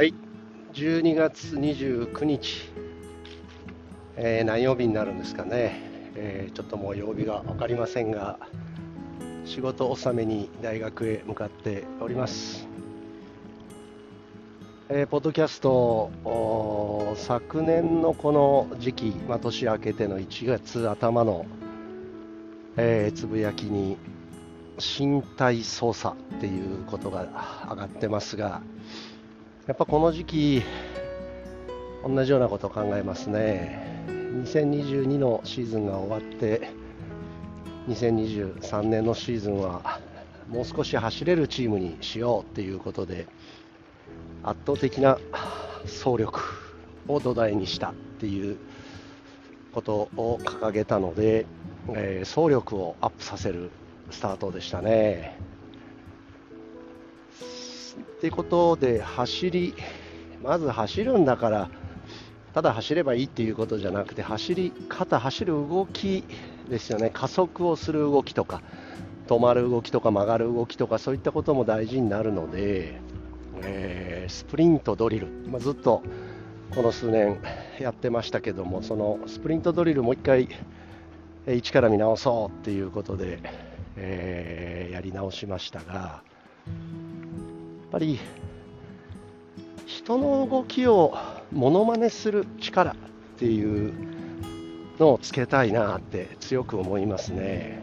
はい、12月29日、えー何曜日になるんですかね、えーちょっともう曜日が分かりませんが、仕事納めに大学へ向かっております。えーポッドキャスト昨年のこの時期、まあ、年明けての1月頭の、えつぶやきに身体操作っていうことが上がってますが、やっぱこの時期、同じようなことを考えますね。2022のシーズンが終わって、2023年のシーズンはもう少し走れるチームにしようっていうことで、圧倒的な走力を土台にしたっていうことを掲げたので、えー走力をアップさせるスタートでしたね。っていうことで走りまず走るんだからただ走ればいいっていうことじゃなくて走り方走る動きですよね。加速をする動きとか止まる動きとか曲がる動きとかそういったことも大事になるので、えースプリントドリル、まあずっとこの数年やってましたけどもそのスプリントドリルもう一回えー一から見直そうっていうことで、えーやり直しましたがぱり人の動きをモノマネする力っていうのをつけたいなって強く思いますね。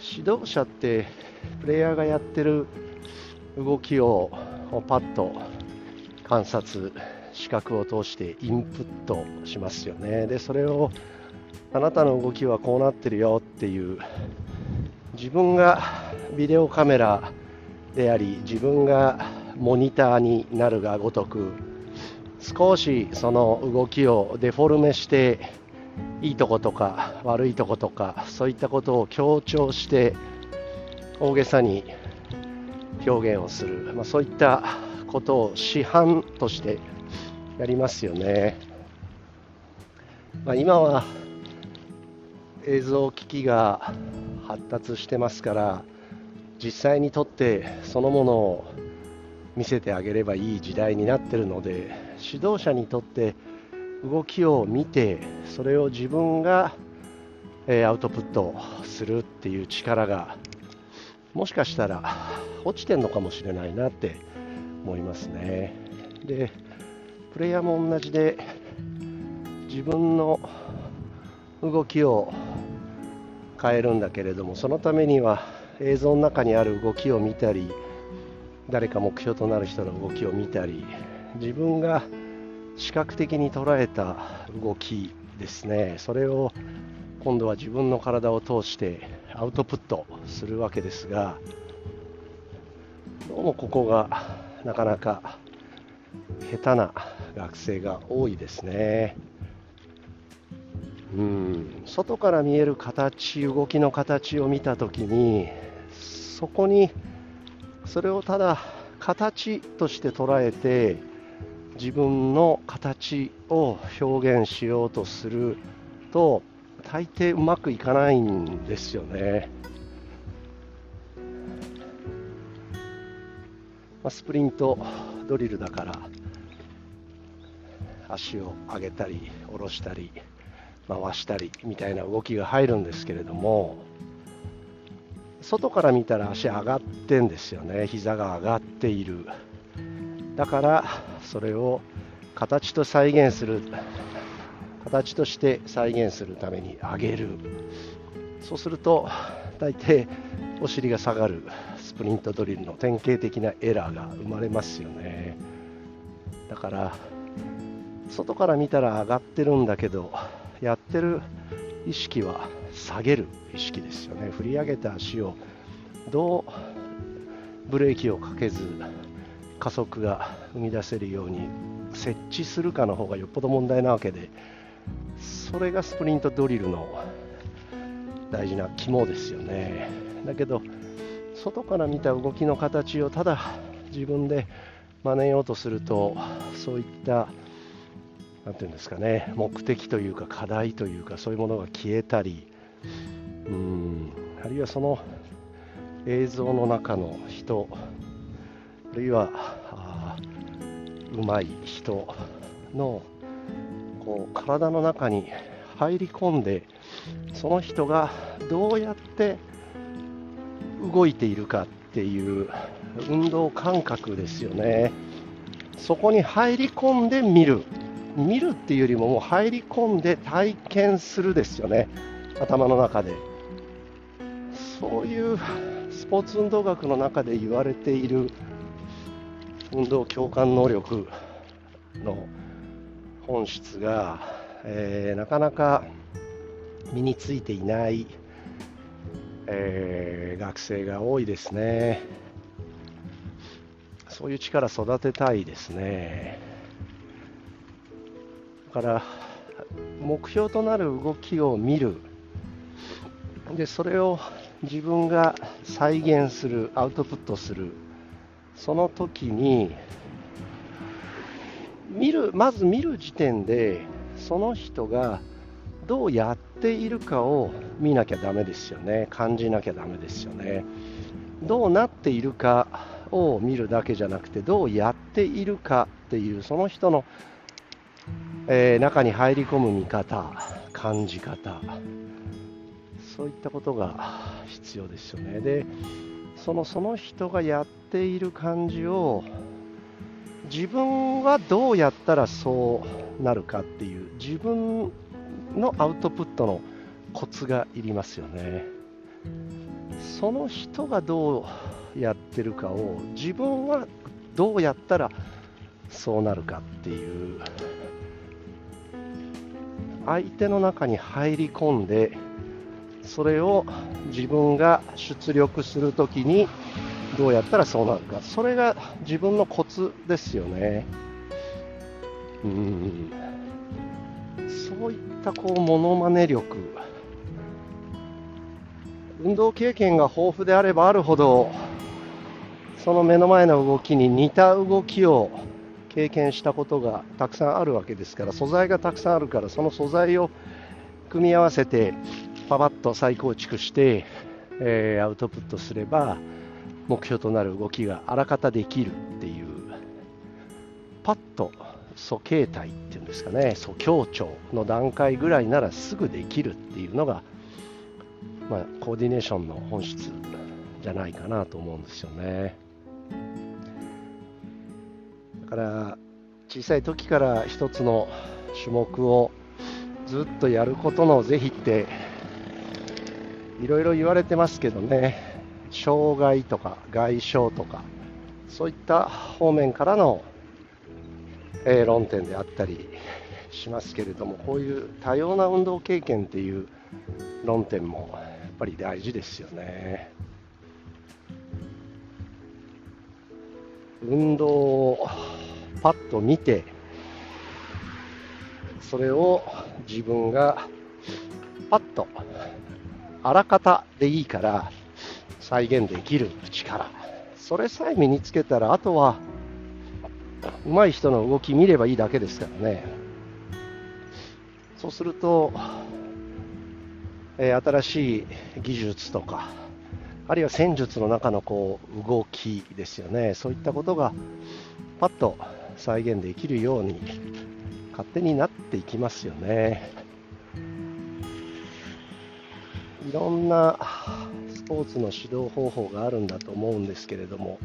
指導者ってプレイヤーがやってる動きをパッと観察視覚を通してインプットしますよね。でそれをあなたの動きはこうなってるよっていう自分がビデオカメラであり自分がモニターになるがごとく少しその動きをデフォルメしていいとことか悪いとことかそういったことを強調して大げさに表現をする、まあ、そういったことを市販としてやりますよね、まあ、今は映像機器が発達してますから実際に撮ってそのものを見せてあげればいい時代になってるので指導者にとって動きを見てそれを自分が、えアウトプットするっていう力がもしかしたら落ちてるのかもしれないなって思いますね。でプレイヤーも同じで自分の動きを変えるんだけれどもそのためには映像の中にある動きを見たり誰か目標となる人の動きを見たり自分が視覚的に捉えた動きですねそれを今度は自分の体を通してアウトプットするわけですがどうもここがなかなか下手な学生が多いですね。うん外から見える形動きの形を見たときにそこにそれをただ形として捉えて自分の形を表現しようとすると大抵うまくいかないんですよね。ま、スプリントドリルだから足を上げたり下ろしたり回したりみたいな動きが入るんですけれども外から見たら足上がってんですよね。膝が上がっている。だからそれを形と再現する形として再現するために上げる。そうすると大抵お尻が下がる。スプリントドリルの典型的なエラーが生まれますよね。だから外から見たら上がってるんだけどやってる意識は下げる意識ですよね。振り上げた足をどうブレーキをかけず加速が生み出せるように設置するかの方がよっぽど問題なわけでそれがスプリントドリルの大事な肝ですよね。だけど外から見た動きの形をただ自分で真似ようとするとそういったなんていうんですかね目的というか課題というかそういうものが消えたりうん。あるいはその映像の中の人あるいはうまい人のこう体の中に入り込んでその人がどうやって動いているかっていう運動感覚ですよね。そこに入り込んで見る。見るっていうよりももう入り込んで体験するですよね。頭の中で。そういうスポーツ運動学の中で言われている運動共感能力の本質が、えー、なかなか身についていない、えー、学生が多いですね。そういう力育てたいですね。だから目標となる動きを見る。でそれを自分が再現するアウトプットする。その時に見るまず見る時点でその人がどうやっているかを見なきゃだめですよね。感じなきゃだめですよね。どうなっているかを見るだけじゃなくてどうやっているかっていうその人の、えー、中に入り込む見方感じ方。そういったことが必要ですよね。でそのその人がやっている感じを自分はどうやったらそうなるかっていう自分のアウトプットのコツがいりますよね。その人がどうやってるかを自分はどうやったらそうなるかっていう相手の中に入り込んでそれを自分が出力するときにどうやったらそうなるか。それが自分のコツですよね。うん。そういったこうモノマネ力。運動経験が豊富であればあるほどその目の前の動きに似た動きを経験したことがたくさんあるわけですから素材がたくさんあるからその素材を組み合わせてパパッと再構築して、えー、アウトプットすれば目標となる動きがあらかたできるっていうパッと素形態っていうんですかね素強調の段階ぐらいならすぐできるっていうのが、まあ、コーディネーションの本質じゃないかなと思うんですよね。だから小さい時から一つの種目をずっとやることの是非っていろいろ言われてますけどね障害とか外傷とかそういった方面からの、えー、論点であったりしますけれどもこういう多様な運動経験っていう論点もやっぱり大事ですよね。運動をパッと見てそれを自分がパッとあらかたでいいから再現できる力。それさえ身につけたらあとは上手い人の動き見ればいいだけですからね。そうすると、えー、新しい技術とかあるいは戦術の中のこう動きですよね。そういったことがパッと再現できるように勝手になっていきますよね。いろんなスポーツの指導方法があるんだと思うんですけれども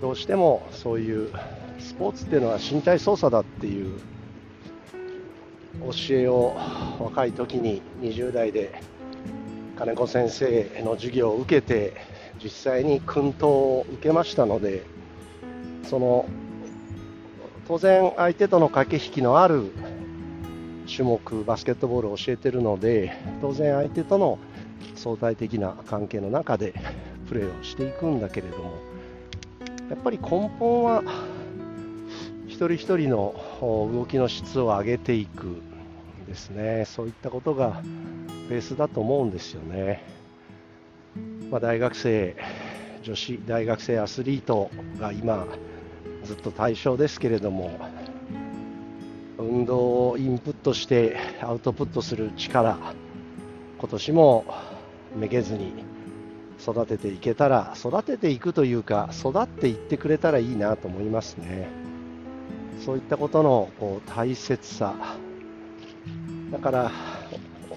どうしてもそういうスポーツっていうのは身体操作だっていう教えを若い時に20代で金子先生の授業を受けて実際に薫陶を受けましたのでその当然相手との駆け引きのある種目バスケットボールを教えてるので当然相手との相対的な関係の中でプレーをしていくんだけれどもやっぱり根本は一人一人の動きの質を上げていくですね。そういったことがベースだと思うんですよね、まあ、大学生女子大学生アスリートが今ずっと対象ですけれども運動をインプットしてアウトプットする力今年もめげずに育てていけたら育てていくというか育っていってくれたらいいなと思いますね。そういったことのこう大切さ。だから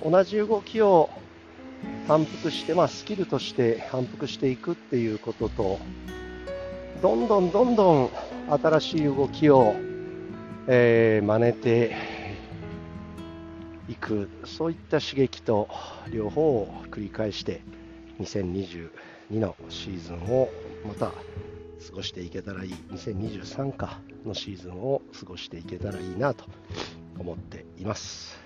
同じ動きを反復して、まあ、スキルとして反復していくっていうこととどんどんどんどん新しい動きを、えー、真似ていくそういった刺激と両方を繰り返して2022のシーズンをまた過ごしていけたらいい2023かのシーズンを過ごしていけたらいいなと思っています。